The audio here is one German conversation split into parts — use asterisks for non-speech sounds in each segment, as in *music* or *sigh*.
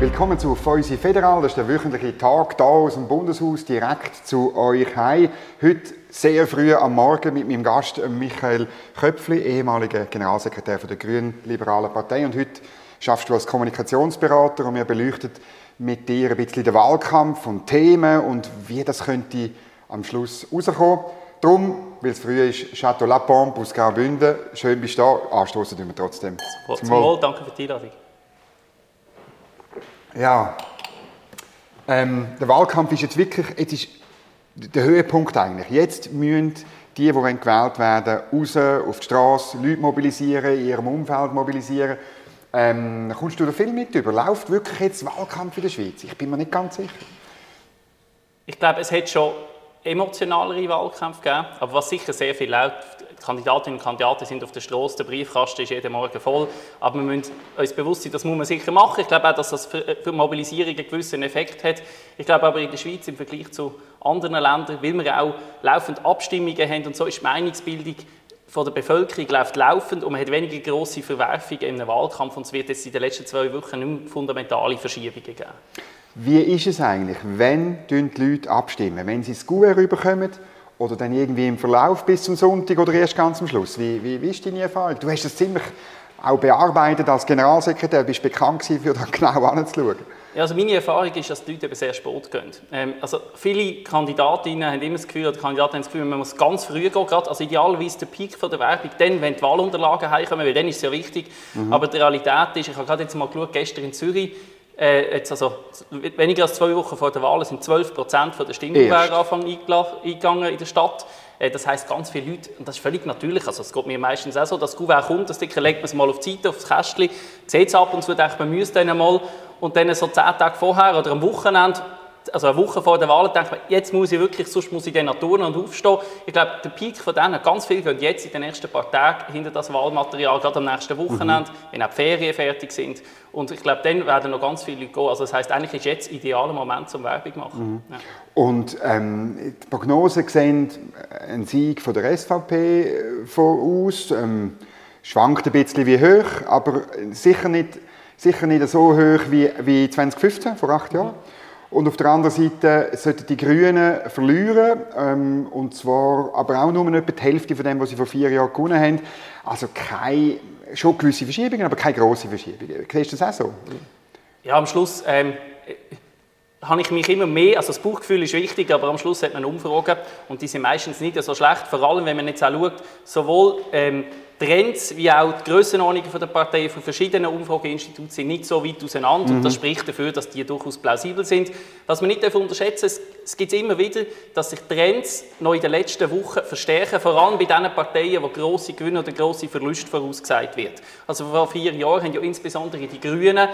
Willkommen zu Feusi Federal. Das ist der wöchentliche Tag hier aus dem Bundeshaus direkt zu euch heim. Heute sehr früh am Morgen mit meinem Gast Michael Köpfli, ehemaliger Generalsekretär der Grünen Liberalen Partei. Und heute schaffst du als Kommunikationsberater und wir beleuchten mit dir ein bisschen den Wahlkampf und Themen und wie das könnte am Schluss rauskommen. Darum, weil es früh ist, Chateau La Pompe aus Graubünden. Schön bist du da. Anstoßen tun wir trotzdem. Zum, Zum Wohl. Danke für die Einladung. Ja, ähm, der Wahlkampf ist jetzt wirklich, jetzt ist der Höhepunkt eigentlich. Jetzt müssen die, die gewählt werden, raus auf die Straße, Leute mobilisieren, in ihrem Umfeld mobilisieren. Ähm, kommst du da viel mit über? Läuft wirklich jetzt Wahlkampf in der Schweiz? Ich bin mir nicht ganz sicher. Ich glaube, es hat schon emotionalere Wahlkämpfe gegeben, aber was sicher sehr viel läuft, Kandidatinnen und Kandidaten sind auf der Straße, der Briefkasten ist jeden Morgen voll. Aber wir müssen uns bewusst sein, das muss man sicher machen. Ich glaube auch, dass das für, für Mobilisierung einen gewissen Effekt hat. Ich glaube aber in der Schweiz im Vergleich zu anderen Ländern, weil wir auch laufend Abstimmungen haben und so ist die Meinungsbildung von der Bevölkerung läuft laufend und man hat weniger grosse Verwerfungen im Wahlkampf und es wird jetzt in den letzten zwei Wochen nicht mehr fundamentale Verschiebungen geben. Wie ist es eigentlich, wenn die Leute abstimmen? Wenn sie das Gouverneur rüberkommen oder dann irgendwie im Verlauf bis zum Sonntag oder erst ganz am Schluss? Wie, wie, wie ist deine Erfahrung? Du hast das ziemlich auch bearbeitet als Generalsekretär, bist bekannt gewesen, für da *laughs* genau anzuschauen. Ja, also meine Erfahrung ist, dass die Leute eben sehr spät gehen. Ähm, also viele Kandidatinnen haben immer das Gefühl, oder Kandidaten haben das Gefühl, man muss ganz früh gehen, gerade, also idealerweise der Peak von der Werbung, dann, wenn die Wahlunterlagen heimkommen, weil dann ist es ja wichtig. Mhm. Aber die Realität ist, ich habe gerade jetzt mal geschaut, gestern in Zürich, äh, jetzt also, weniger als zwei Wochen vor der Wahl sind 12 Prozent der Stimmgewehre eingegangen in der Stadt. Äh, das heisst, ganz viele Leute, und das ist völlig natürlich, also es geht mir meistens auch so, das Gouverneur kommt, das Sticker legt man es mal auf die Seite, aufs Kästchen, sieht es ab und zu, denkt man müsste dann mal, und dann so zehn Tage vorher oder am Wochenende also eine Woche vor der Wahl denkt man, jetzt muss ich wirklich, sonst muss ich dann turnen und aufstehen. Ich glaube, der Peak von denen, ganz viele gehen jetzt in den nächsten paar Tagen hinter das Wahlmaterial, gerade am nächsten Wochenende, mhm. wenn auch die Ferien fertig sind. Und ich glaube, dann werden noch ganz viele Leute gehen. Also das heisst, eigentlich ist jetzt idealer Moment zum Werbung machen. Mhm. Ja. Und ähm, die Prognosen sehen einen Sieg von der SVP äh, voraus. Ähm, schwankt ein bisschen wie hoch, aber sicher nicht, sicher nicht so hoch wie, wie 2015, vor acht Jahren. Mhm. Und auf der anderen Seite sollten die Grünen verlieren, ähm, und zwar aber auch nur etwa die Hälfte von dem, was sie vor vier Jahren gewonnen haben. Also keine, schon gewisse Verschiebungen, aber keine grossen Verschiebungen. Siehst du das auch so? Ja, am Schluss ähm, habe ich mich immer mehr, also das Bauchgefühl ist wichtig, aber am Schluss hat man Umfragen und die sind meistens nicht so schlecht, vor allem wenn man jetzt auch schaut, sowohl ähm, Trends wie auch die Grössenordnungen der Partei von verschiedenen Umfrageinstituten sind nicht so weit auseinander mhm. und das spricht dafür, dass die durchaus plausibel sind. Was man nicht unterschätzen darf, es gibt immer wieder, dass sich Trends noch in den letzten Wochen verstärken, vor allem bei den Parteien, wo grosse Gewinne oder grosse Verluste vorausgesagt wird. Also vor vier Jahren haben ja insbesondere die Grünen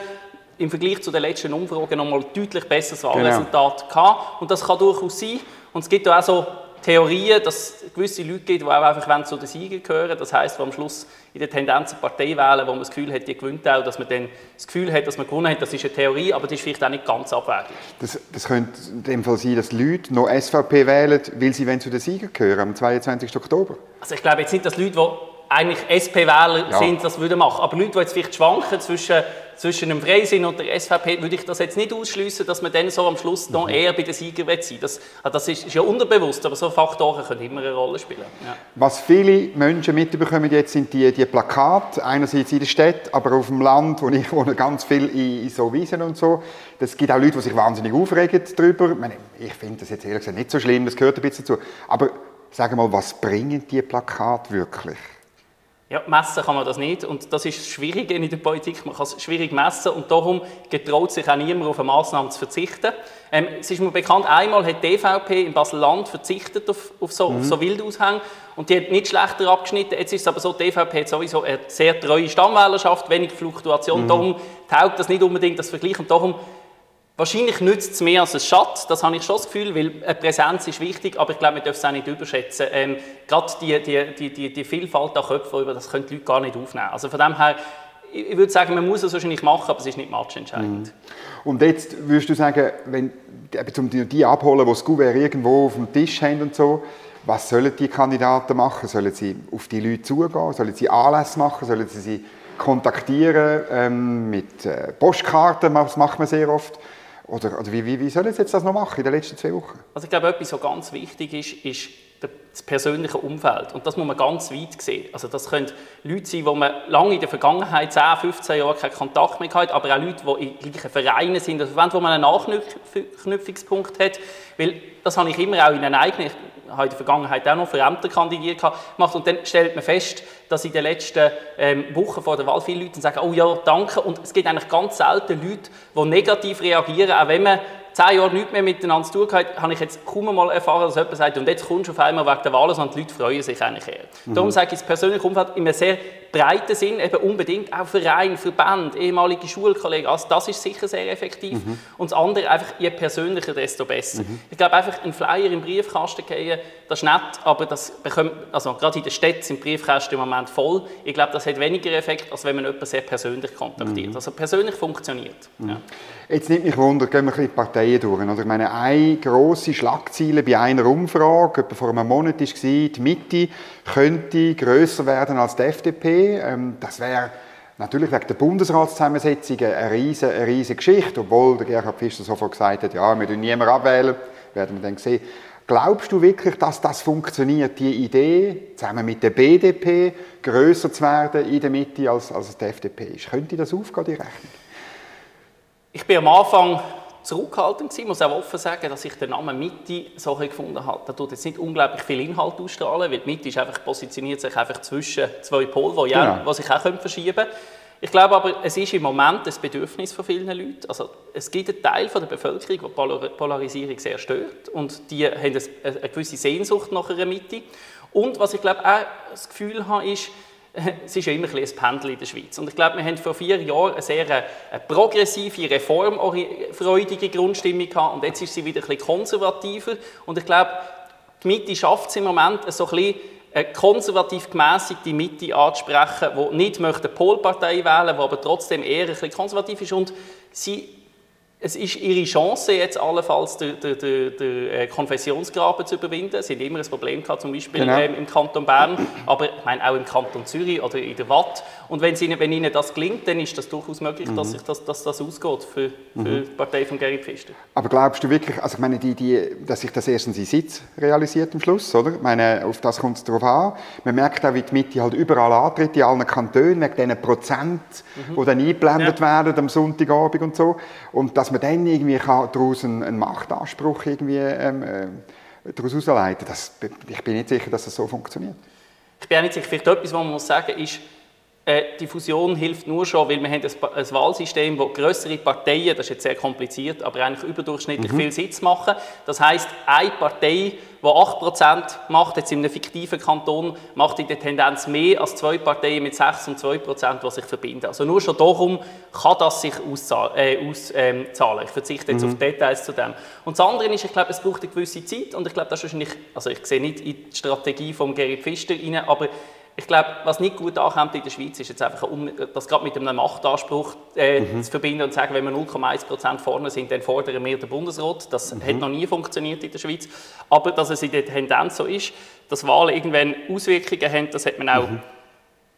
im Vergleich zu den letzten Umfragen noch mal deutlich besseres genau. Wahlresultat genau. gehabt und das kann durchaus sein. Und es gibt auch so Theorien, dass es gewisse Leute gibt, die auch einfach zu den Siegen gehören. Das heisst, wo am Schluss in der Tendenz eine Partei wählen, wo man das Gefühl hat, die gewinnt auch, dass man dann das Gefühl hat, dass man gewonnen hat. Das ist eine Theorie, aber das ist vielleicht auch nicht ganz abwegig. Das, das könnte in dem Fall sein, dass Leute noch SVP wählen, weil sie zu den Siegen gehören am 22. Oktober. Also ich glaube jetzt nicht, dass Leute, die eigentlich SP-Wähler ja. sind, das würden machen. Aber Leute, die jetzt vielleicht schwanken zwischen zwischen dem Freisinn und der SVP würde ich das jetzt nicht ausschließen, dass man dann so am Schluss noch eher bei den Siegern sein das, ah, das ist, ist, ja unterbewusst, aber so Faktoren können immer eine Rolle spielen. Ja. Was viele Menschen mitbekommen jetzt, sind die, die Plakate, einerseits in der Stadt, aber auf dem Land, wo ich wohne, ganz viel in, in so Wiesen und so. Es gibt auch Leute, die sich wahnsinnig aufregen darüber. Ich, meine, ich finde das jetzt ehrlich gesagt nicht so schlimm, das gehört ein bisschen dazu. Aber sag mal, was bringen die Plakate wirklich? Ja, messen kann man das nicht und das ist schwierig in der Politik. Man kann es schwierig messen und darum getraut sich auch niemand auf eine Maßnahme zu verzichten. Ähm, es ist mir bekannt, einmal hat die DVP in Basel-Land verzichtet auf, auf, so, mhm. auf so Wildaushänge und die hat nicht schlechter abgeschnitten. Jetzt ist es aber so, die DVP hat sowieso eine sehr treue Stammwählerschaft, wenig Fluktuation. Mhm. Darum taugt das nicht unbedingt das Vergleich und darum Wahrscheinlich nützt es mehr als es schadet, das habe ich schon das Gefühl, weil eine Präsenz ist wichtig, aber ich glaube, man darf es auch nicht überschätzen. Ähm, gerade die, die, die, die, Vielfalt an Köpfen, das können die Leute gar nicht aufnehmen. Also von dem her, ich würde sagen, man muss es wahrscheinlich machen, aber es ist nicht matchentscheidend. Mhm. Und jetzt würdest du sagen, wenn, um die abholen, die das Gouverneur irgendwo auf dem Tisch haben und so, Was sollen die Kandidaten machen? Sollen sie auf die Leute zugehen? Sollen sie Anlässe machen? Sollen sie sie kontaktieren ähm, mit äh, Postkarten? Das macht man sehr oft. Oder, oder wie, wie, wie sollen sie jetzt das noch machen in den letzten zwei Wochen? Also ich glaube, etwas, was ganz wichtig ist, ist das persönliche Umfeld. Und das muss man ganz weit sehen. Also das können Leute sein, die man lange in der Vergangenheit, 10, 15 Jahre, keinen Kontakt mehr hat, aber auch Leute, die in gleichen Vereinen sind, also wo man einen Nachknüpfungspunkt hat. Weil das habe ich immer auch in einer eigenen, habe in der Vergangenheit auch noch für Ämter kandidiert gemacht und dann stellt man fest, dass in den letzten ähm, Wochen vor der Wahl viele Leute sagen, oh ja, danke. Und es gibt eigentlich ganz selten Leute, die negativ reagieren, auch wenn man zehn Jahre nichts mehr miteinander zu tun gehabt, habe ich jetzt kaum mal erfahren, dass jemand sagt, und jetzt kommst du auf einmal wegen der Wahl, sondern die Leute freuen sich eigentlich eher. Mhm. Darum sage ich, das persönliche Umfeld in einem sehr breiten Sinn, eben unbedingt auch Verein, Verband, ehemalige Schulkollegen, also das ist sicher sehr effektiv. Mhm. Und das andere, einfach je persönlicher, desto besser. Mhm. Ich glaube, einfach einen Flyer im Briefkasten gehen, das ist nett, aber das bekommt, also gerade in der Stadt sind Briefkästen im Moment voll. Ich glaube, das hat weniger Effekt, als wenn man jemanden sehr persönlich kontaktiert. Mhm. Also persönlich funktioniert. Mhm. Ja. Jetzt nimmt mich Wunder, gehen wir ein bisschen die Parteien durch. Oder? Ich meine, eine grosse Schlagzeile bei einer Umfrage, etwa vor einem Monat war, die Mitte könnte grösser werden als die FDP. Ähm, das wäre natürlich wegen der Bundesratszusammensetzung eine riesige, eine riesige Geschichte, obwohl der Gerhard Fischer sofort gesagt hat, ja, wir niemanden abwählen, werden wir dann sehen. Glaubst du wirklich, dass das funktioniert, die Idee, zusammen mit der BDP grösser zu werden in der Mitte als, als die FDP ist? Könnte das aufgehen, die Rechnung? Ich bin am Anfang zurückhaltend gewesen, muss auch offen sagen, dass ich den Namen Mitte so gefunden habe. Da tut jetzt nicht unglaublich viel Inhalt ausstrahlen, weil die Mitte ist einfach, positioniert sich einfach zwischen zwei Polen, die, ja. Genau. sich auch verschieben können. Ich glaube aber, es ist im Moment ein Bedürfnis von vielen Leuten. Also, es gibt einen Teil von der Bevölkerung, die Polarisierung sehr stört und die haben eine gewisse Sehnsucht nach einer Mitte. Und was ich glaube auch das Gefühl habe, ist, *laughs* es ist ja immer ein, ein Pendel in der Schweiz. Und ich glaube, wir haben vor vier Jahren eine sehr eine progressive, reformfreudige Grundstimmung gehabt und jetzt ist sie wieder ein bisschen konservativer. Und ich glaube, die Mitte schafft es im Moment, so ein bisschen eine konservativ gemäßigte Mitte anzusprechen, die nicht möchte eine Polpartei wählen, die aber trotzdem eher ein bisschen konservativ ist. Und sie es ist ihre Chance, jetzt allenfalls den, den, den, äh, Konfessionsgraben zu überwinden. Sie haben immer ein Problem gehabt, zum Beispiel genau. ähm, im Kanton Bern, aber ich meine auch im Kanton Zürich oder in der Watt. Und wenn, sie, wenn ihnen das gelingt, dann ist das durchaus möglich, mhm. dass, sich das, dass das ausgeht für, für mhm. die Partei von Gary Pfister. Aber glaubst du wirklich, also ich meine, die, die, dass sich das erstens in Sitz realisiert am Schluss, oder? Ich meine, auf das kommt es darauf an. Man merkt auch, wie die Mitte halt überall antritt, in allen Kantonen, wegen diesen Prozent, mhm. die dann eingeblendet ja. werden am Sonntagabend und so. Und dass man dann irgendwie kann daraus einen, Machtanspruch irgendwie ähm, äh, daraus ableiten das, Ich bin nicht sicher, dass das so funktioniert. Ich bin auch nicht sicher. Vielleicht etwas, was man muss sagen muss, ist, die Fusion hilft nur schon, weil wir haben ein, Wahlsystem, wo größere Parteien, das ist jetzt sehr kompliziert, aber eigentlich überdurchschnittlich mhm. viel Sitz machen. Das heißt, eine Partei, die 8% macht, jetzt in einem fiktiven Kanton, macht in der Tendenz mehr als zwei Parteien mit 6 und 2%, die sich verbinden. Also nur schon darum kann das sich auszahlen. Äh, auszahlen. Ich verzichte jetzt mhm. auf Details zu dem. Und das andere ist, ich glaube, es braucht eine gewisse Zeit und ich glaube, das ist wahrscheinlich, also ich sehe nicht in die Strategie von Gary Pfister rein, aber ich glaube, was nicht gut ankommt in der Schweiz, ist jetzt einfach, das gerade mit einem Machtanspruch äh, mhm. zu verbinden und zu sagen, wenn wir 0,1% vorne sind, dann fordern wir den Bundesrat. Das mhm. hat noch nie funktioniert in der Schweiz. Aber dass es in der Tendenz so ist, dass Wahlen irgendwann Auswirkungen haben, das hat man auch mhm.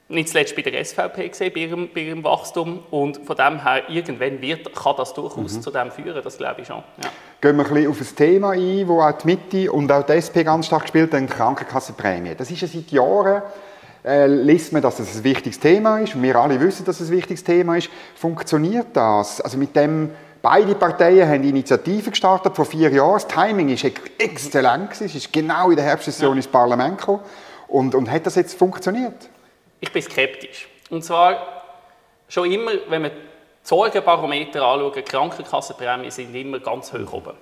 nicht zuletzt bei der SVP gesehen, bei ihrem, bei ihrem Wachstum. Und von dem her, irgendwann wird, kann das durchaus mhm. zu dem führen, das glaube ich schon. Ja. Gehen wir ein bisschen auf ein Thema ein, wo auch die Mitte und auch die SP ganz stark spielt, die Krankenkassenprämie. Das ist ja seit Jahren äh, liest man, dass das ein wichtiges Thema ist und wir alle wissen, dass es ein wichtiges Thema ist. Funktioniert das? Also mit dem Beide Parteien haben Initiativen gestartet vor vier Jahren. Das Timing ist exzellent. Es ist genau in der Herbstsession ja. ins Parlament gekommen. Und, und hat das jetzt funktioniert? Ich bin skeptisch. Und zwar schon immer, wenn man die Sorgenbarometer anschaut, Krankenkassenprämien sind immer ganz hoch oben.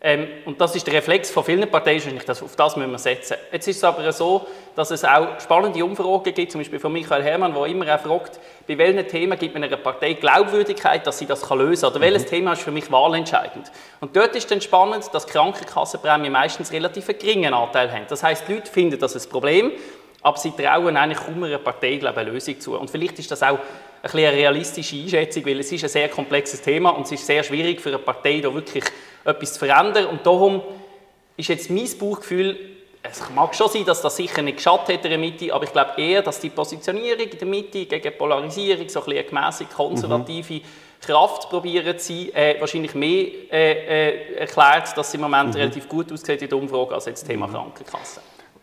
Ähm, und das ist der Reflex von vielen Parteien, das, auf das müssen wir setzen. Jetzt ist es aber so, dass es auch spannende Umfragen gibt, zum Beispiel von Michael Herrmann, der immer auch fragt, bei welchen Themen gibt man einer Partei Glaubwürdigkeit, dass sie das kann lösen kann, oder welches mhm. Thema ist für mich wahlentscheidend. Und dort ist dann spannend, dass Krankenkassenprämien meistens relativ einen geringen Anteil haben. Das heißt, die Leute finden das ein Problem, aber sie trauen eigentlich kaum einer Partei glaube eine Lösung zu. Und vielleicht ist das auch ein eine realistische Einschätzung, weil es ist ein sehr komplexes Thema und es ist sehr schwierig für eine Partei, da wirklich etwas zu verändern. Und darum ist jetzt mein Bauchgefühl, es mag schon sein, dass das sicher nicht geschadet hat in der Mitte, aber ich glaube eher, dass die Positionierung in der Mitte gegen Polarisierung, so ein bisschen gemässig konservative mhm. Kraft probieren zu sein, äh, wahrscheinlich mehr äh, äh, erklärt, dass es im Moment mhm. relativ gut aussieht in der Umfrage als jetzt das Thema mhm. Krankenkasse.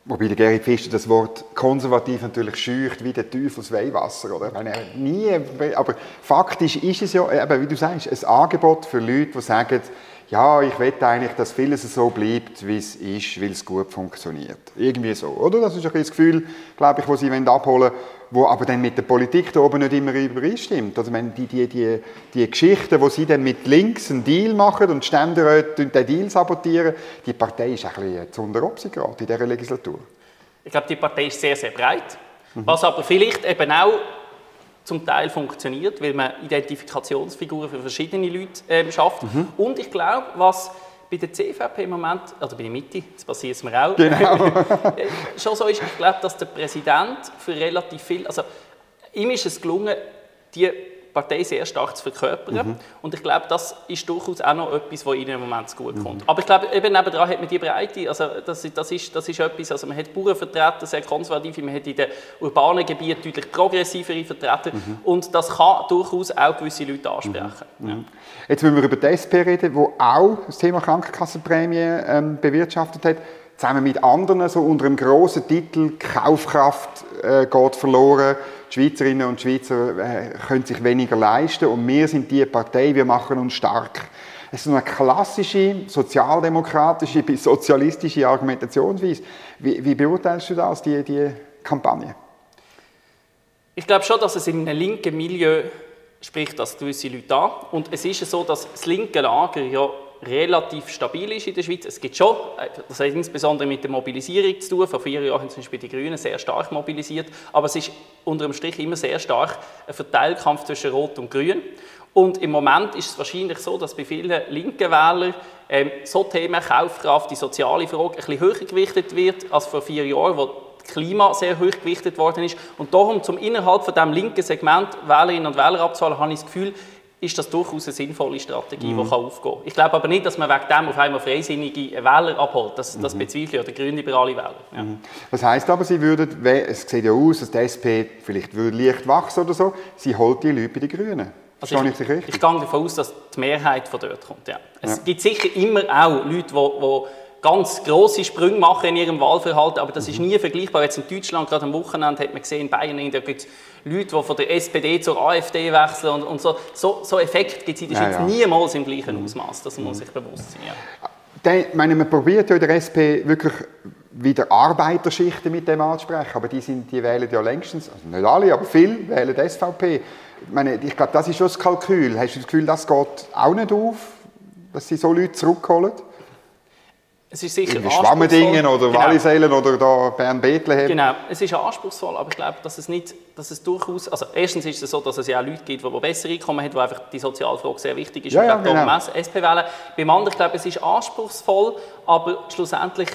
Wobei der Gerrit Pfister das Wort konservativ natürlich scheucht wie der Teufels Weihwasser, oder? Meine, nie, aber faktisch ist es ja, eben, wie du sagst, ein Angebot für Leute, die sagen, ja, ich will eigentlich, dass vieles so bleibt, wie es ist, weil es gut funktioniert. Irgendwie so, oder? Das ist ein das Gefühl, glaube ich, das sie abholen wollen, wo aber dann mit der Politik da oben nicht immer übereinstimmt. Also wenn die, die, die, die Geschichten, wo sie dann mit links einen Deal machen und Ständeräte den Deal sabotieren, die Partei ist ein bisschen zu gerade in dieser Legislatur. Ich glaube, die Partei ist sehr, sehr breit. Mhm. Was aber vielleicht eben auch zum Teil funktioniert, weil man Identifikationsfiguren für verschiedene Leute äh, schafft. Mhm. Und ich glaube, was bei der CVP im Moment, oder bei der Mitte, das passiert mir auch, genau. *laughs* Äh, schon so ist, ich glaube, dass der Präsident für relativ viel, also ihm ist es gelungen, die Partei sehr stark zu verkörpern. Mhm. Und ich glaube, das ist durchaus auch noch etwas, was ihnen im Moment gut kommt. Mhm. Aber ich glaube, eben nebenan hat man die Breite, also das, das, ist, das ist etwas, also man hat Bauernvertreter, sehr konservative, man hat in den urbanen Gebieten deutlich progressivere Vertreter mhm. und das kann durchaus auch gewisse Leute ansprechen. Mhm. Ja. Jetzt müssen wir über die SP reden, die auch das Thema Krankenkassenprämie ähm, bewirtschaftet hat zusammen mit anderen so unter einem grossen Titel Kaufkraft äh, geht verloren. Die Schweizerinnen und Schweizer äh, können sich weniger leisten und wir sind die Partei, wir machen uns stark. Es ist eine klassische sozialdemokratische bis sozialistische Argumentationsweise. Wie, wie beurteilst du das, die, die Kampagne? Ich glaube schon, dass es in einem linken Milieu spricht das gewisse Leute an. Und es ist so, dass das linke Lager ja relativ stabil ist in der Schweiz. Es gibt schon, äh, das hat insbesondere mit der Mobilisierung zu tun. Vor vier Jahren haben zum Beispiel die Grünen sehr stark mobilisiert, aber es ist unter dem Strich immer sehr stark ein Verteilkampf zwischen Rot und Grün. Und im Moment ist es wahrscheinlich so, dass bei vielen linken Wählern ähm, so Themen Kaufkraft, die soziale Frage, ein bisschen höher gewichtet wird als vor vier Jahren, wo das Klima sehr hoch gewichtet worden ist. Und darum, zum innerhalb von diesem linken Segment Wählerinnen und Wähler abzuholen, habe ich das Gefühl, ist das durchaus eine sinnvolle Strategie, mhm. die kann aufgehen kann. Ich glaube aber nicht, dass man wegen dem auf einmal freisinnige Wähler abholt. Das, das mhm. bezweifle ich, oder grünliberale Wähler. Ja. Mhm. Das heisst aber, Sie würden, es sieht ja aus, dass die SP vielleicht würde leicht wachsen oder so, Sie holt die Leute bei den Grünen. Also ich, ich, ich, ich, gehe davon aus, dass die Mehrheit von dort kommt. Ja. Es ja. gibt sicher immer auch Leute, die ganz grosse Sprünge machen in ihrem Wahlverhalten, aber das ist nie vergleichbar. Jetzt in Deutschland, gerade am Wochenende, hat man gesehen, in Bayern, gibt es Leute, die von der SPD zur AfD wechseln und, und so. So, so Effekt gibt es in der Schweiz ja, ja. niemals im gleichen. Ausmaß. Das muss sich bewusst sein. Ja. Ich meine, man probiert ja in der SP wirklich wieder Arbeiterschichten mit dem anzusprechen, aber die, sind, die wählen ja längstens, also nicht alle, aber viele wählen die SVP. Ich, meine, ich glaube, das ist schon das Kalkül. Hast du das Gefühl, das geht auch nicht auf, dass sie so Leute zurückholen? Es ist sicher Schwammendingen oder genau. Wallisellen oder da Bern-Bethlehem. Genau, es ist anspruchsvoll, aber ich glaube, dass es nicht, dass es durchaus, also erstens ist es so, dass es ja auch Leute gibt, die besser Einkommen haben, wo einfach die Sozialfrage sehr wichtig ist ja, und ja, genau. SP wählen. Beim anderen, ich glaube, es ist anspruchsvoll, aber schlussendlich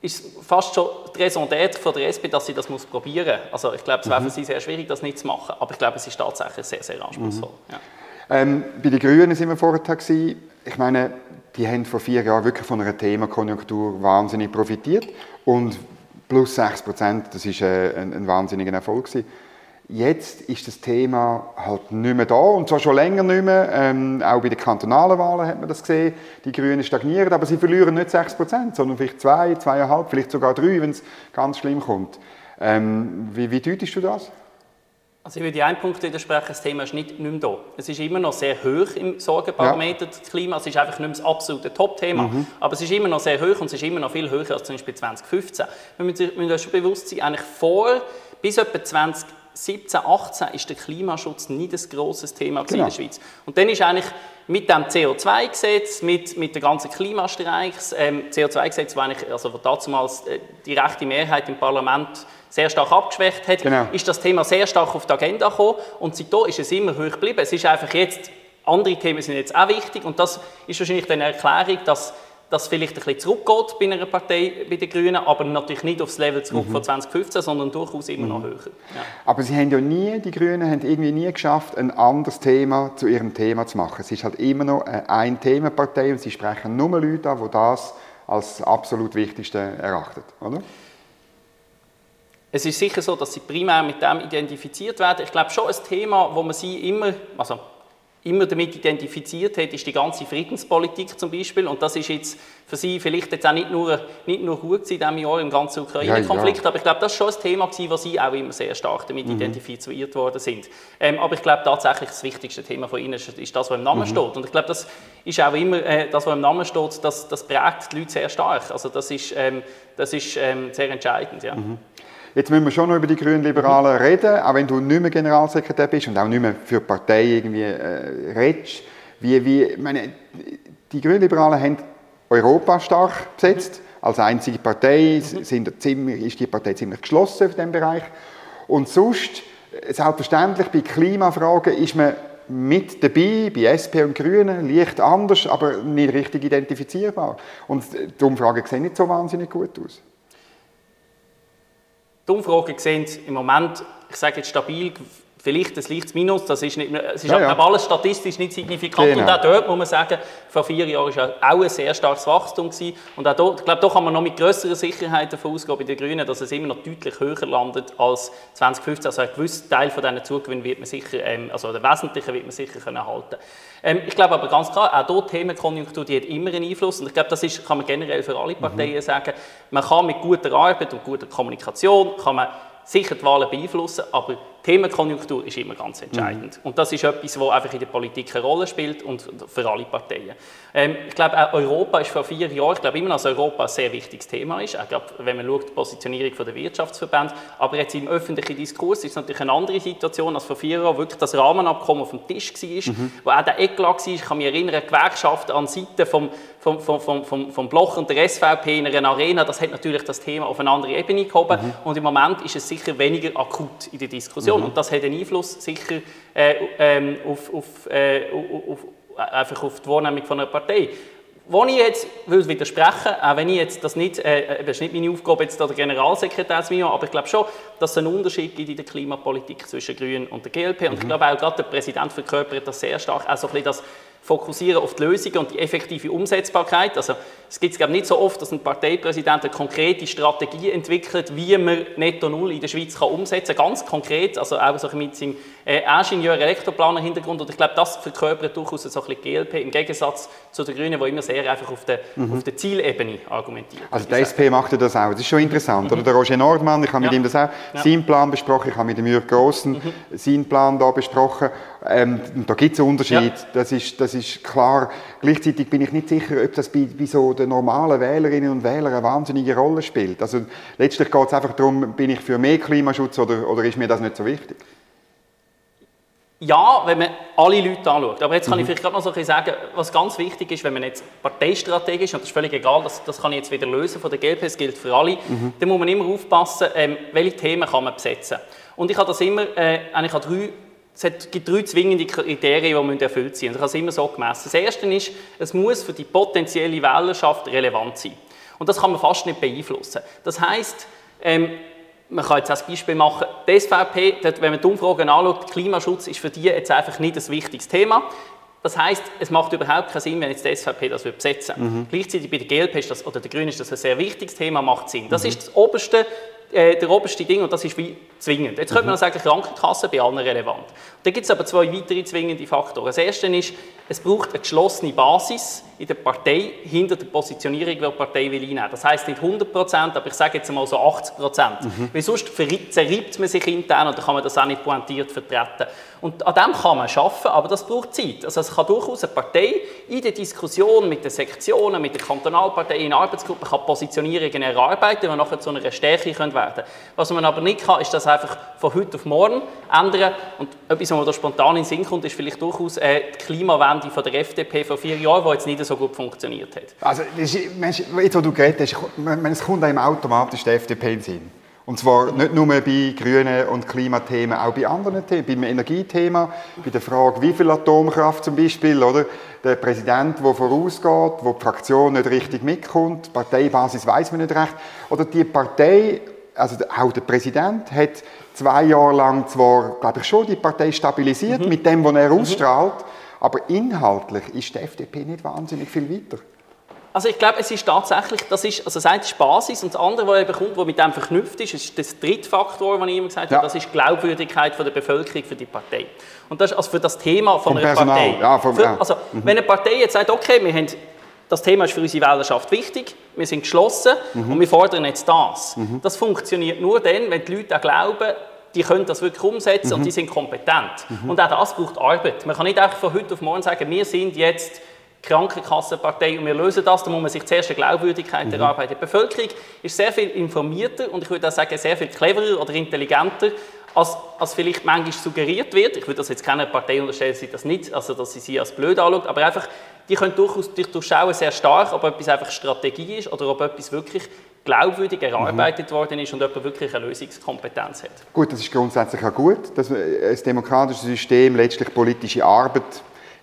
ist fast schon die Raison d'être von der SP, dass sie das muss probieren muss. Also ich glaube, es wäre mhm. für sie sehr schwierig, das nicht zu machen, aber ich glaube, es ist tatsächlich sehr, sehr anspruchsvoll. Mhm. Ja. Ähm, bei den Grünen sind wir vorher gewesen. Ich meine, die haben vor vier Jahren wirklich von einer Themakonjunktur wahnsinnig profitiert und plus 6 Prozent, das ist äh, ein, ein wahnsinniger Erfolg gewesen. Jetzt ist das Thema halt nicht mehr da und zwar schon länger nicht mehr. Ähm, auch bei den kantonalen Wahlen hat man das gesehen. Die Grünen stagnieren, aber sie verlieren nicht 6 Prozent, sondern vielleicht 2, 2,5, vielleicht sogar 3, wenn es ganz schlimm kommt. Ähm, wie, wie deutest du das? Also ich würde einen Punkt widersprechen, das Thema ist nicht, nicht mehr da. Es ist immer noch sehr hoch im Sorgenbarometer, ja. das Klima. Es ist einfach nicht mehr das absolute Top-Thema. Mhm. Aber es ist immer noch sehr hoch und es ist immer noch viel höher als zum Beispiel 2015. Wir müssen uns schon bewusst sein, eigentlich vor, bis etwa 2017, 18 ist der Klimaschutz nicht ein grosses Thema genau. in der Schweiz. Und dann ist eigentlich mit dem CO2-Gesetz, mit, mit den ganzen Klimastreiks, ähm, CO2-Gesetz, wo eigentlich, also wo damals äh, die rechte Mehrheit im Parlament sehr stark abgeschwächt hat, genau. ist das Thema sehr stark auf die Agenda gekommen und seitdem ist es immer hoch geblieben. Es ist einfach jetzt, andere Themen sind jetzt auch wichtig und das ist wahrscheinlich eine Erklärung, dass das vielleicht ein bisschen zurückgeht bei einer Partei, bei den Grünen, aber natürlich nicht aufs Level zurück mhm. von 2015, sondern durchaus immer noch mhm. höher. Ja. Aber sie haben ja nie, die Grünen haben irgendwie nie geschafft, ein anderes Thema zu ihrem Thema zu machen. Es ist halt immer noch eine Ein-Themen-Partei und sie sprechen nur Leute an, die das als absolut Wichtigste erachtet, oder? Es ist sicher so, dass sie primär mit dem identifiziert werden. Ich glaube schon ein Thema, wo man sie immer, also immer damit identifiziert hat, ist die ganze Friedenspolitik zum Beispiel. Und das ist jetzt für Sie vielleicht jetzt auch nicht nur, nicht nur gut in diesem Jahr im ganzen Ukraine-Konflikt, ja, ja. aber ich glaube, das war schon ein Thema, gewesen, wo Sie auch immer sehr stark damit mhm. identifiziert worden sind. Ähm, aber ich glaube tatsächlich, das wichtigste Thema von Ihnen ist, ist das, was im Namen mhm. steht. Und ich glaube, das ist auch immer, äh, das, was im Namen steht, das, das prägt die Leute sehr stark. Also das ist, ähm, das ist ähm, sehr entscheidend. Ja. Mhm. Jetzt müssen wir schon noch über die Grünen-Liberalen reden, auch wenn du nicht mehr Generalsekretär bist und auch nicht mehr für die Partei irgendwie äh, redest. Wie, wie, meine, die Grünen-Liberalen haben Europa stark besetzt. Als einzige Partei sind ziemlich, ist die Partei ziemlich geschlossen in diesem Bereich. Und sonst, selbstverständlich, bei Klimafragen ist man mit dabei, bei SP und Grünen, leicht anders, aber nicht richtig identifizierbar. Und die Umfragen sehen nicht so wahnsinnig gut aus. Die Umfragen sehen im Moment, ich sage jetzt stabil, vielleicht ein leichtes Minus, das ist, nicht, es ist ja, ja. alles statistisch nicht signifikant. Genau. Und auch dort muss man sagen, vor vier Jahren war auch ein sehr starkes Wachstum. Gewesen. Und auch dort, ich glaube, da kann man noch mit grösserer Sicherheit davon ausgehen bei den Grünen, dass es immer noch deutlich höher landet als 2015. Also ein gewisser Teil von diesen Zugewinn wird man sicher, ähm, also der wesentliche wird man sicher können halten ähm, Ich glaube aber ganz klar, auch dort Themenkonjunktur, die hat immer einen Einfluss. Und ich glaube, das ist, kann man generell für alle Parteien mhm. sagen. Man kann mit guter Arbeit und guter Kommunikation kann man sicher die Wahlen beeinflussen, aber Themenkonjunktur ist immer ganz entscheidend. Mhm. Und das ist etwas, was einfach in der Politik eine Rolle spielt und für alle Parteien. Ähm, ich glaube, auch Europa ist vor vier Jahren, ich glaube immer noch, dass Europa ein sehr wichtiges Thema ist. Ich glaube, wenn man schaut, die Positionierung der Wirtschaftsverbände. Aber jetzt im öffentlichen Diskurs ist es natürlich eine andere Situation als vor vier Jahren wirklich das Rahmenabkommen auf dem Tisch war, mhm. wo auch der Eklat war. Ich kann mich erinnern, Gewerkschaften an Seite vom, vom, vom, vom, vom Bloch und der SVP in einer Arena, das hat natürlich das Thema auf eine andere Ebene gehoben. Mhm. Und im Moment ist es sicher weniger akut in der Diskussion. Mhm. Und das hat einen Einfluss sicher äh, ähm, auf, auf, äh, auf, einfach auf die Wahrnehmung von einer Partei. Wo ich jetzt will widersprechen auch wenn ich jetzt das nicht, äh, äh, das ist nicht meine Aufgabe, jetzt der Generalsekretär zu machen, aber ich glaube schon, dass es einen Unterschied gibt in der Klimapolitik zwischen Grünen und der GLP. Und mhm. ich glaube auch gerade der Präsident verkörpert das sehr stark, auch so ein bisschen das fokussieren auf die Lösungen und die effektive Umsetzbarkeit. Also es gibt es nicht so oft, dass ein Parteipräsident eine konkrete Strategie entwickelt, wie man Netto Null in der Schweiz kann umsetzen kann. Ganz konkret, also auch so mit seinem äh, Ingenieur, Elektroplaner Hintergrund. Und ich glaube, das verkörpert durchaus so ein bisschen GLP im Gegensatz zu den Grünen, die immer sehr einfach auf der, mhm. auf der Zielebene argumentieren. Also der SP macht ja das auch. Das ist schon interessant. Mhm. Oder der Roger Nordmann, ich habe ja. mit ihm das auch ja. seinen Plan besprochen. Ich habe mit dem Jürg Grossen mhm. seinen Plan da besprochen. Ähm, da gibt es einen Unterschied. Ja. Das, ist, das ist klar. Gleichzeitig bin ich nicht sicher, ob das bei, bei so den normalen Wählerinnen und Wählern eine wahnsinnige Rolle spielt. Also letztlich geht es einfach darum, bin ich für mehr Klimaschutz oder, oder ist mir das nicht so wichtig? Ja, wenn man alle Leute anschaut. Aber jetzt kann mhm. ich vielleicht gerade noch so ein sagen, was ganz wichtig ist, wenn man jetzt parteistrategisch, und das ist völlig egal, das, das kann ich jetzt wieder lösen von der GLP, das gilt für alle, mhm. dann muss man immer aufpassen, ähm, welche Themen kann man besetzen. Und ich habe das immer, äh, eigentlich an drei es gibt drei zwingende Kriterien, die erfüllt sein müssen. Ich habe es immer so gemessen. Das erste ist, es muss für die potenzielle Wählerschaft relevant sein. Und das kann man fast nicht beeinflussen. Das heisst, ähm, man kann jetzt als Beispiel machen, die SVP, wenn man die Umfragen anschaut, Klimaschutz ist für die jetzt einfach nicht ein wichtiges Thema. Das heißt, es macht überhaupt keinen Sinn, wenn jetzt die SVP das besetzen würde. Mhm. Gleichzeitig bei der GLP ist das, oder der Grünen ist das ein sehr wichtiges Thema, macht Sinn. Das mhm. ist das oberste äh, der oberste Ding und das ist wie zwingend. Jetzt könnte man mhm. sagen, Krankenkasse bei allen relevant. Da gibt es aber zwei weitere zwingende Faktoren. Das erste ist, es braucht eine geschlossene Basis in der Partei hinter der Positionierung, die die Partei will einnehmen. Das heißt nicht 100 Prozent, aber ich sage jetzt mal so 80 Prozent. Mhm. Weil sonst zerreibt man sich intern und dann kann man das auch nicht pointiert vertreten. Und an dem kann man arbeiten, aber das braucht Zeit. Also es kann durchaus eine Partei in der Diskussion mit den Sektionen, mit der Kantonalpartei, in Arbeitsgruppen kann Positionierungen erarbeiten, die nachher zu einer Stärke werden können. Was man aber nicht kann, ist das einfach von heute auf morgen ändern. Und etwas, was da spontan in den Sinn kommt, ist vielleicht durchaus äh, die Klimawende von der FDP vor vier Jahren, die jetzt nicht so gut funktioniert hat. Also, jetzt, wo du geredet hast, kommt einem automatisch die FDP in den Sinn. Und zwar nicht nur bei Grünen und Klimathemen, auch bei anderen Themen, beim Energiethema, bei der Frage, wie viel Atomkraft zum Beispiel, oder? Der Präsident, der vorausgeht, wo die Fraktion nicht richtig mitkommt, die Parteibasis weiß man nicht recht. Oder die Partei, also auch der Präsident, hat zwei Jahre lang zwar, glaube ich, schon die Partei stabilisiert mhm. mit dem, was er mhm. ausstrahlt, aber inhaltlich ist die FDP nicht wahnsinnig viel weiter. Also ich glaube, es ist tatsächlich, das ist, also das eine ist Basis und das andere, was eben kommt, was mit dem verknüpft ist, ist das dritte Faktor, den ich immer gesagt habe, das ist die Glaubwürdigkeit von der Bevölkerung für die Partei. Und das ist also für das Thema von vom einer Personal. Partei. Ja, vom, für, also mhm. wenn eine Partei jetzt sagt, okay, wir haben, das Thema ist für unsere Wählerschaft wichtig, wir sind geschlossen mhm. und wir fordern jetzt das. Mhm. Das funktioniert nur dann, wenn die Leute auch glauben, die können das wirklich umsetzen und mhm. die sind kompetent. Mhm. Und auch das braucht Arbeit. Man kann nicht einfach von heute auf morgen sagen, wir sind jetzt Krankenkassenpartei und wir lösen das, da muss man sich zuerst eine Glaubwürdigkeit mhm. erarbeiten. Die Bevölkerung ist sehr viel informierter und ich würde auch sagen, sehr viel cleverer oder intelligenter, als, als vielleicht manchmal suggeriert wird. Ich würde das jetzt keiner Partei unterstellen, sie das nicht, also dass sie sie als blöd anschaut, aber einfach, die können durchaus durchschauen sehr stark, ob etwas einfach Strategie ist oder ob etwas wirklich glaubwürdig erarbeitet mhm. worden ist und jemand wirklich eine Lösungskompetenz hat. Gut, das ist grundsätzlich auch gut, dass ein demokratisches System letztlich politische Arbeit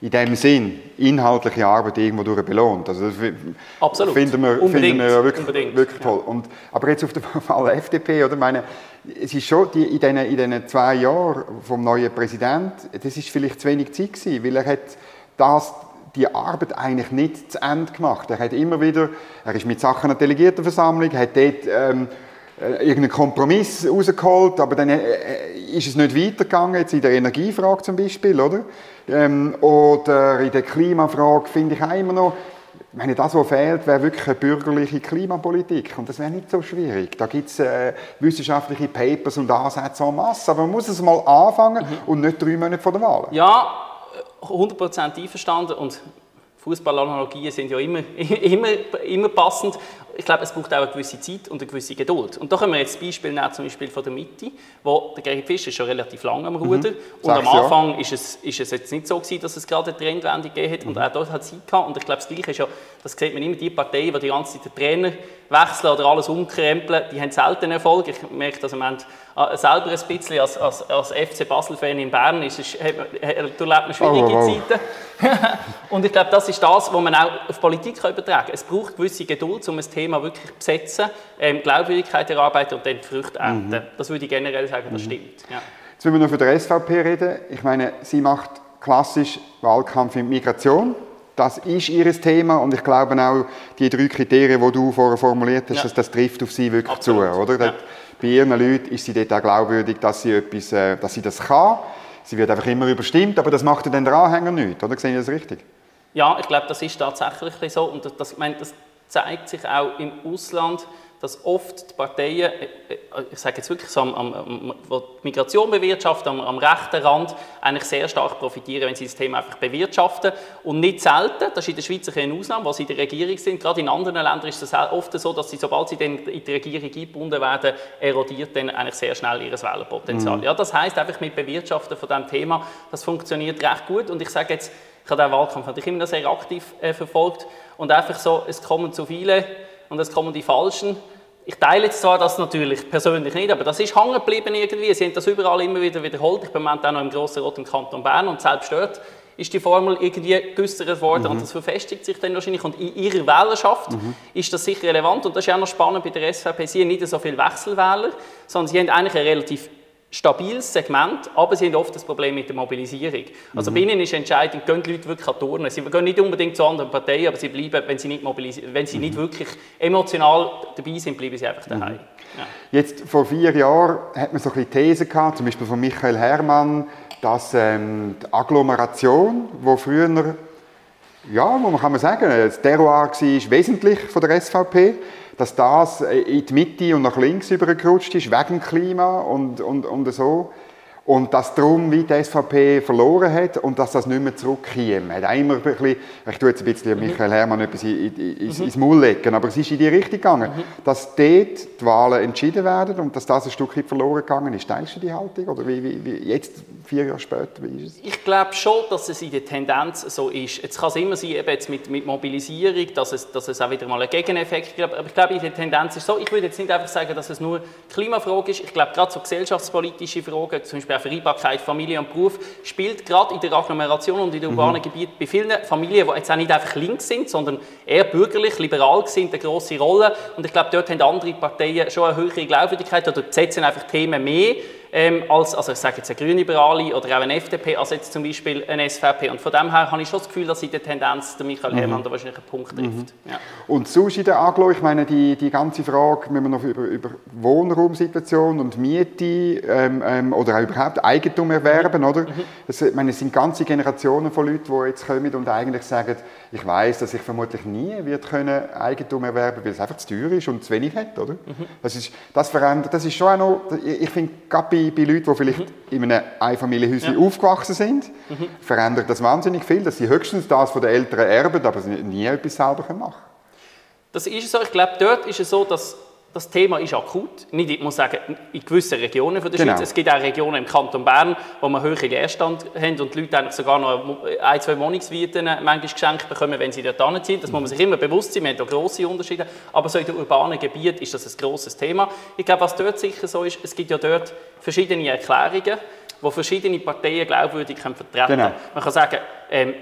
in dem Sinn inhaltliche Arbeit irgendwo durch belohnt. Also das Absolut. finden wir, finden wir wirklich, wirklich toll. Ja. Und, aber jetzt auf den *laughs* Fall FDP, oder? Meine, es ist schon die, in, diesen, in diesen zwei Jahren vom neuen Präsidenten, das ist vielleicht zu wenig Zeit gewesen, weil er hat das die Arbeit eigentlich nicht zu Ende gemacht. Er hat immer wieder, er ist mit Sachen an der Delegiertenversammlung, hat dort ähm, äh, irgendeinen Kompromiss rausgeholt, aber dann äh, äh, ist es nicht weitergegangen, jetzt in der Energiefrage zum Beispiel, oder? Ähm, oder in der Klimafrage finde ich auch immer noch, meine, das, was fehlt, wäre wirklich eine bürgerliche Klimapolitik. Und das wäre nicht so schwierig. Da gibt es äh, wissenschaftliche Papers und Ansätze en masse. Aber man muss es mal anfangen mhm. und nicht drei Monate vor der Wahl. Ja, 100% einverstanden. Und Fußballanalogien sind ja immer, *laughs* immer, immer passend. Ich glaube, es braucht auch eine gewisse Zeit und eine gewisse Geduld. Und da können wir jetzt das Beispiel nehmen, zum Beispiel von der Mitte, wo der Gerhard Fischer schon relativ lange am Ruder mhm. und am Anfang ist es, ist es jetzt nicht so gewesen, dass es gerade eine Trendwende gegeben hat und mhm. auch dort hat es Zeit gehabt. Und ich glaube, das Gleiche ist ja, das sieht man immer, die Parteien, die die ganze Zeit den Trainer wechseln oder alles umkrempeln, die haben selten Erfolg. Ich merke das Ende äh, selber ein bisschen als, als, als FC Basel-Fan in Bern. Ist, ist, erlebt man schwierige oh, oh. Zeiten. *laughs* und ich glaube, das ist das, was man auch auf Politik übertragen kann. Es braucht gewisse Geduld, um ein Thema wirklich zu besetzen, ähm, Glaubwürdigkeit erarbeiten und dann die Früchte ernten. Mhm. Das würde ich generell sagen, das mhm. stimmt. Ja. Jetzt wollen wir noch für die SVP reden. Ich meine, sie macht klassisch Wahlkampf in Migration. Das ist ihr Thema und ich glaube auch, die drei Kriterien, die du vorher formuliert hast, ja. das, das, trifft auf sie wirklich Absolut. zu. Oder? Ja. Bei ihren Leuten ist sie dort auch glaubwürdig, dass sie, etwas, äh, dass sie das kann. Sie wird einfach immer überstimmt, aber das macht dann der Anhänger nicht. Oder sehe ich das richtig? Ja, ich glaube, das ist tatsächlich so. Und das, ich meine, das zeigt sich auch im Ausland dass oft die Parteien, äh, äh, ich sage jetzt wirklich so, am, am, wo die Migration bewirtschaften, am, am, rechten Rand, eigentlich sehr stark profitieren, wenn sie das Thema einfach bewirtschaften. Und nicht selten, das ist in der Schweiz eine Ausnahme, wo sie in der Regierung sind, gerade in anderen Ländern ist es oft so, dass sie, sobald sie dann in die Regierung eingebunden werden, erodiert dann eigentlich sehr schnell ihr Wählerpotenzial. Mhm. Ja, das heißt einfach mit Bewirtschaften von diesem Thema, das funktioniert recht gut. Und ich sage jetzt, ich habe den Wahlkampf natürlich immer sehr aktiv äh, verfolgt und einfach so, es kommen zu viele und es kommen die Falschen. Ich teile jetzt zwar das natürlich persönlich nicht, aber das ist hängen geblieben irgendwie. Sie haben das überall immer wieder wiederholt. Ich bin auch noch im Grossen Rot im Kanton Bern und selbst dort ist die Formel irgendwie geäussert worden mhm. und das verfestigt sich dann wahrscheinlich. Und in ihrer Wählerschaft mhm. ist das sicher relevant und das ist auch noch spannend bei der SVP. Sie haben nicht so viele Wechselwähler, sondern sie haben eigentlich eine relativ stabiles Segment, aber sie haben oft das Problem mit der Mobilisierung. Also mhm. bei ihnen ist entscheidend, gehen die Leute wirklich an Turnen. Sie gehen nicht unbedingt zu anderen Parteien, aber sie bleiben, wenn sie nicht, wenn sie mhm. nicht wirklich emotional dabei sind, bleiben sie einfach daheim. Mhm. Ja. Jetzt, vor vier Jahren hat man so ein Thesen gehabt, zum Beispiel von Michael Herrmann, dass ähm, die Agglomeration, wo früher, ja, man kann man sagen, das Terroir war, wesentlich von der SVP, dass das in die Mitte und nach links übergerutscht ist, wegen Klima und, und, und so. Und dass darum wie die SVP verloren hat und dass das nicht mehr zurückkäme. Hat immer ein bisschen, ich tue jetzt ein bisschen mhm. Michael Herrmann etwas in, in, in, mhm. ins Maul legen, aber es ist in die Richtung gegangen, mhm. dass dort die Wahlen entschieden werden und dass das ein Stückchen verloren gegangen ist. Teilst du die Haltung? Oder wie, wie, wie jetzt, vier Jahre später, wie ist es? Ich glaube schon, dass es in der Tendenz so ist. Jetzt kann es immer sein, eben jetzt mit, mit Mobilisierung, dass es, dass es auch wieder mal einen Gegeneffekt gibt, aber ich glaube, in der Tendenz ist so, ich würde jetzt nicht einfach sagen, dass es nur Klimafrage ist. Ich glaube, gerade so gesellschaftspolitische Fragen, zum Beispiel Auch Vereinbarkeit Familie und Beruf, spielt gerade in der Agglomeration und in den urbanen mhm. Gebieten bei vielen Familien, die jetzt auch nicht einfach links sind, sondern eher bürgerlich, liberal sind, eine grosse Rolle. Und ich glaube, dort haben andere Parteien schon eine höhere Glaubwürdigkeit oder setzen einfach Themen mehr ähm, als, also ich sage jetzt eine Grünliberale oder auch eine FDP, als jetzt zum Beispiel eine SVP. Und von dem her habe ich schon das Gefühl, dass in der Tendenz der Michael mhm. Herrmann da wahrscheinlich einen Punkt trifft. Mhm. Ja. Und sonst in der Aglo, ich meine, die, die ganze Frage, wenn wir noch über, über Wohnraumsituation und Miete ähm, ähm, oder auch überhaupt Eigentum erwerben, oder? Mhm. Das, ich meine, es sind ganze Generationen von Leuten, die jetzt kommen und eigentlich sagen, ich weiß, dass ich vermutlich nie wird können Eigentum erwerben, weil es einfach zu teuer ist und zu wenig hat, oder? Mhm. Das ist, das verändert, das ist schon auch noch, ich finde, gerade bei, bei Leuten, die vielleicht mhm. in einem Einfamilienhäuschen ja. aufgewachsen sind, mhm. verändert das wahnsinnig viel, dass sie höchstens das von den Eltern erben, aber sie nie etwas selber machen können. Das ist so. Ich glaube, dort ist es so, dass das Thema ist akut. Nicht, ich muss sagen, in gewissen Regionen von der genau. Schweiz. Es gibt auch Regionen im Kanton Bern, wo wir höhere Leerstand haben und die Leute eigentlich sogar noch ein, zwei Wohnungsmieten manchmal geschenkt bekommen, wenn sie dort hinziehen. Das muss man sich immer bewusst sein. Wir haben da grosse Unterschiede. Aber so in den urbanen Gebieten ist das ein grosses Thema. Ich glaube, was dort sicher so ist, es gibt ja dort verschiedene Erklärungen, wo verschiedene Parteien glaubwürdig vertreten können. Genau. Man kann sagen, ähm,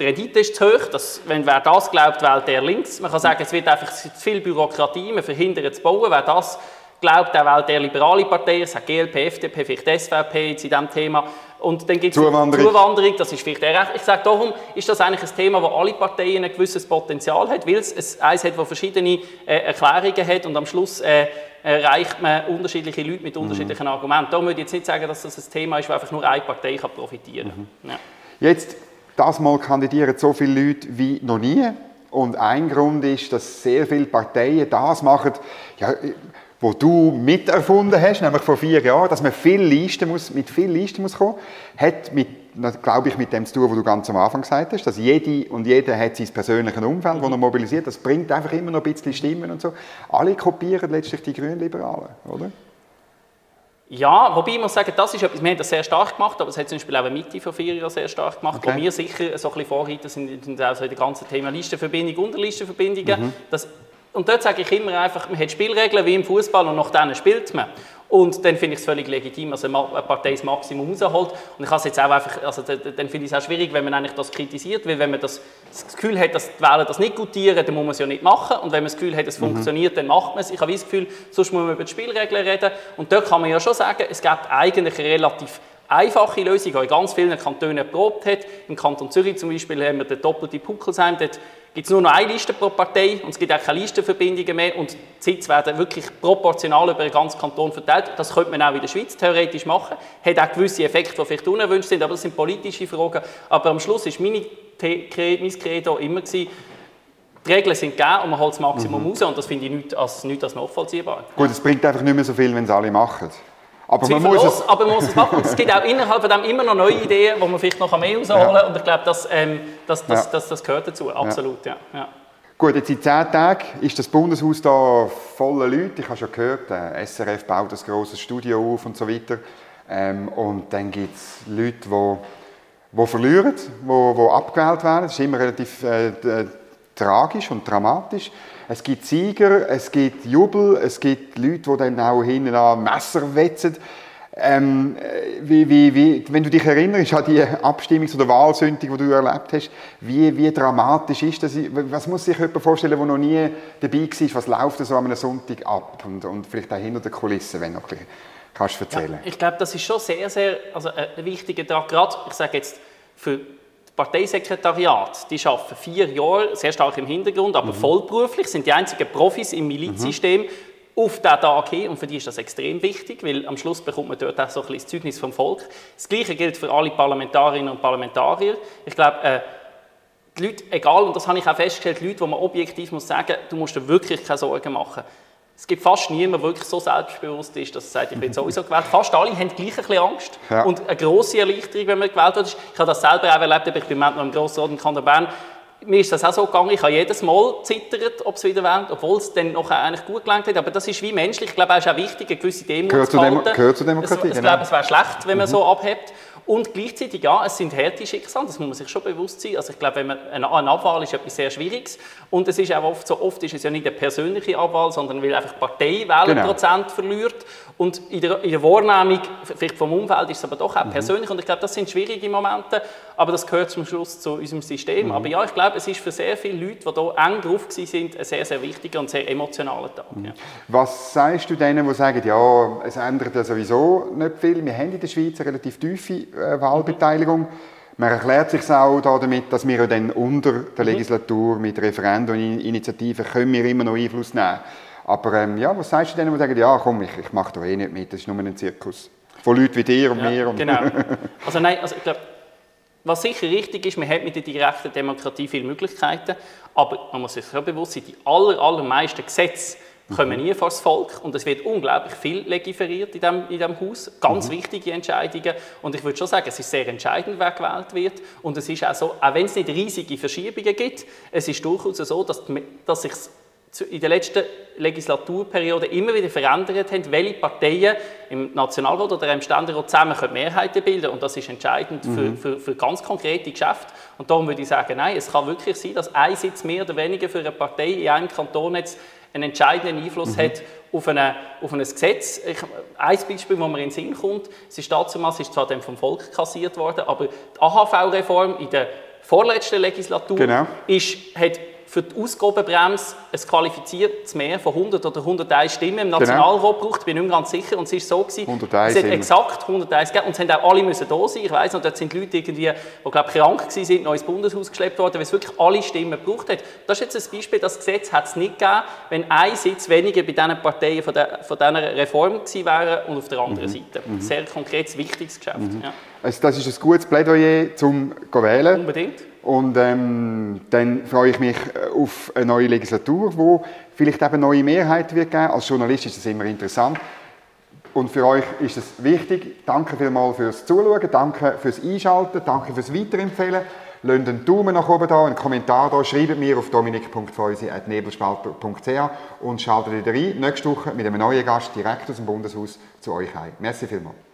die Rendite ist zu hoch, dass, wenn wer das glaubt, wählt der links. Man kann sagen, es wird einfach zu viel Bürokratie, man verhindert zu bauen. Wer das glaubt, der wählt der liberale Partei, es sagt GLP, FDP, vielleicht SVP zu diesem Thema. Und dann gibt es Zuwanderung. Zuwanderung, das ist vielleicht eher Ich sage, darum ist das eigentlich ein Thema, wo alle Parteien ein gewisses Potenzial hat, weil es eins hat, das verschiedene äh, Erklärungen hat und am Schluss äh, erreicht man unterschiedliche Leute mit unterschiedlichen mhm. Argumenten. Da würde ich jetzt nicht sagen, dass das ein Thema ist, wo einfach nur eine Partei kann profitieren kann. Mhm. Ja. Jetzt das Mal kandidieren so viele Leute wie noch nie. Und ein Grund ist, dass sehr viele Parteien das machen, ja, wo du miterfunden hast, nämlich vor vier Jahren, dass man viel Listen muss, mit vielen Listen muss kommen, hat mit, glaube ich, mit dem zu tun, was du ganz am Anfang gesagt hast, dass jede und jeder hat sein persönliches Umfeld, mhm. das er mobilisiert. Das bringt einfach immer noch ein bisschen Stimmen und so. Alle kopieren letztlich die Grünliberalen, oder? Ja, wobei ich muss sagen, das ist etwas, wir haben das sehr stark gemacht, aber es hat zum Beispiel auch eine Mitte von vier Jahren sehr stark gemacht, okay. wo wir sicher so ein bisschen Vorreiter sind, sind auch so in dem ganzen Thema Listenverbindung, Unterlistenverbindungen. Mhm. Das, und dort sage ich immer einfach, man hat Spielregeln wie im Fußball und nach denen spielt man. Und dann finde ich es völlig legitim, dass eine Partei das Maximum rausholt. Und ich habe jetzt auch einfach, also dann finde ich es auch schwierig, wenn man eigentlich das kritisiert, weil wenn man das, das Gefühl hat, dass die Wähler das nicht gutieren, dann muss man es ja nicht machen. Und wenn man das Gefühl hat, es mhm. funktioniert, dann macht man es. Ich habe das Gefühl, sonst muss man über die Spielregeln reden. Und dort kann man ja schon sagen, es gibt eigentlich relativ einfache Lösung, die in ganz vielen Kantonen erprobt hat. Im Kanton Zürich zum Beispiel haben wir den doppelten Puckelsheim. Dort gibt es nur noch eine Liste pro Partei und es gibt auch keine Listenverbindungen mehr und die Sitze werden wirklich proportional über den ganzen Kanton verteilt. Das könnte man auch in der Schweiz theoretisch machen. Hat auch gewisse Effekte, die vielleicht unerwünscht sind, aber das sind politische Fragen. Aber am Schluss war mein Credo immer, gewesen, die Regeln sind gegeben und man holt das Maximum mhm. raus und das finde ich nicht als, nicht als nachvollziehbar. Gut, es bringt einfach nicht mehr so viel, wenn es alle machen. Aber man, muss es aber man muss es machen. es gibt auch innerhalb von dem immer noch neue Ideen, wo man vielleicht noch mehr rausholen kann. Und ich glaube, das, ähm, das, das, ja. das, das, gehört dazu. Absolut, ja. ja. Gut, jetzt in zehn Tagen ist das Bundeshaus da voller Leute. Ich habe schon gehört, der SRF baut ein grosses Studio auf und so weiter. Ähm, und dann gibt es Leute, die, die verlieren, die, die abgewählt werden. Das ist immer relativ äh, tragisch und dramatisch. Es gibt Sieger, es gibt Jubel, es gibt Leute, die dann auch hinten an Messer wetzen. Ähm, wie, wie, wie, wenn du dich erinnerst an die Abstimmungs- oder Wahlsündigung, die du erlebt hast, wie, wie dramatisch ist das? Was muss sich jemand vorstellen, der noch nie dabei war? Was läuft so an einem Sonntag ab? Und, und vielleicht auch hinter den Kulissen, wenn du noch ein kannst erzählen. Ja, ich glaube, das ist schon sehr, sehr also ein wichtiger Tag. Gerade, ich sage jetzt, für Parteisekretariat, die arbeiten vier Jahre, sehr stark im Hintergrund, aber mhm. vollberuflich, sind die einzigen Profis im Milizsystem mhm. auf diesen Tag hin und für die ist das extrem wichtig, weil am Schluss bekommt man dort auch so ein bisschen das Zeugnis vom Volk. Das Gleiche gilt für alle Parlamentarierinnen und Parlamentarier. Ich glaube, äh, die Leute, egal, und das habe ich auch festgestellt, die Leute, wo man objektiv muss sagen, du musst dir wirklich keine Sorgen machen. Es gibt fast niemanden, der wirklich so selbstbewusst ist, dass er sagt, ich bin sowieso gewählt. Fast alle haben gleich ein bisschen Angst. Ja. Und eine grosse Erleichterung, wenn man gewählt wird. Ich habe das selber auch erlebt, ich bin noch im Grossrat in Kanton Bern. Mir ist das auch so gegangen, ich habe jedes Mal zittert, ob es wieder wählt, obwohl es dann noch eigentlich gut gelangt hat. Aber das ist wie menschlich. Ich glaube, es ist auch wichtig, eine gewisse Demut gehört zu halten. Gehört zur Demokratie, es, Ich glaube, es wäre schlecht, wenn man mhm. so abhebt. Und gleichzeitig, ja, es sind harte Schicksale, das muss man sich schon bewusst sein. Also ich glaube, wenn man, eine, Abwahl ist etwas sehr Schwieriges. Und es ist auch oft so, oft ist es ja nicht eine persönliche Abwahl, sondern weil einfach die Partei Wählerprozent genau. verliert. Und in der, in der Wahrnehmung, vielleicht vom Umfeld, ist es aber doch auch mhm. persönlich. Und ich glaube, das sind schwierige Momente. aber das gehört zum Schluss zu unserem System. Mhm. Aber ja, ich glaube, es ist für sehr viele Leute, die hier eng drauf sind, ein sehr, sehr wichtiger und sehr emotionaler Tag. Mhm. Ja. Was sagst du denen, die sagen, ja, es ändert ja sowieso nicht viel, wir haben in der Schweiz eine relativ tiefe äh, Wahlbeteiligung. Mhm. Man erklärt sich auch damit, dass wir dann unter der mhm. Legislatur mit Referenden und Initiativen können wir immer noch Einfluss nehmen. Aber ähm, ja, was sagst du denen, die sagen, ja komm, ich, ich mache da eh nicht mit, das ist nur ein Zirkus. Von Leuten wie dir und ja, mir. Und genau. *laughs* Also nein, also ich glaube, was sicher richtig ist, man hat mit der direkten Demokratie viele Möglichkeiten, aber man muss sich sehr bewusst sein, die aller, allermeisten Gesetze kommen nie vor das Volk und es wird unglaublich viel legiferiert in diesem in dem Haus, ganz mhm. wichtige Entscheidungen und ich würde schon sagen, es ist sehr entscheidend, wer gewählt wird und es ist auch so, auch wenn es nicht riesige Verschiebungen gibt, es ist durchaus so, dass, dass sich in der letzten Legislaturperiode immer wieder verändert haben, welche Parteien im Nationalrat oder im Ständerat zusammen Mehrheiten bilden können. Und das ist entscheidend mhm. für, für, für, ganz konkrete Geschäfte. Und darum würde ich sagen, nein, es kann wirklich sein, dass ein Sitz mehr oder weniger für eine Partei in einem Kanton jetzt einen entscheidenden Einfluss mhm. hat auf, eine, auf ein Gesetz. Ich, ein Beispiel, das mir in den Sinn kommt, es ist damals, ist zwar dann vom Volk kassiert worden, aber die AHV-Reform in der vorletzten Legislatur genau. ist, hat für die Ausgabenbremse ein qualifiziertes Mehr von 100 oder 101 Stimmen im genau. Nationalrat genau. braucht, bin ich nicht ganz sicher. Und es ist so gewesen, 101 es hat exakt 101 gegeben und es haben auch alle müssen da sein. Ich weiss noch, dort sind Leute irgendwie, die glaube krank waren, sind neu ins Bundeshaus geschleppt worden, weil es wirklich alle Stimmen gebraucht hat. Das ist jetzt ein Beispiel, das Gesetz hat es nicht gegeben, wenn ein Sitz weniger bei diesen Parteien von, der, von dieser Reform gewesen wäre und auf der anderen mhm. Seite. Mhm. Sehr konkretes, wichtiges Geschäft. Mhm. Ja. Also das ist ein gutes Plädoyer zum Wählen. Unbedingt. Und ähm, dann freue ich mich äh, auf eine neue Legislatur, wo vielleicht eben neue Mehrheit wird geben. Als Journalist ist das immer interessant. Und für euch ist es wichtig. Danke vielmals fürs Zuschauen, danke fürs Einschalten, danke fürs Weiterempfehlen. Lasst einen Daumen nach oben da, einen Kommentar da, schreibt mir auf dominik.feusi.nebelspalter.ch und schaltet wieder rein nächste Woche mit einem neuen Gast direkt aus dem Bundeshaus zu euch ein. Merci vielmals.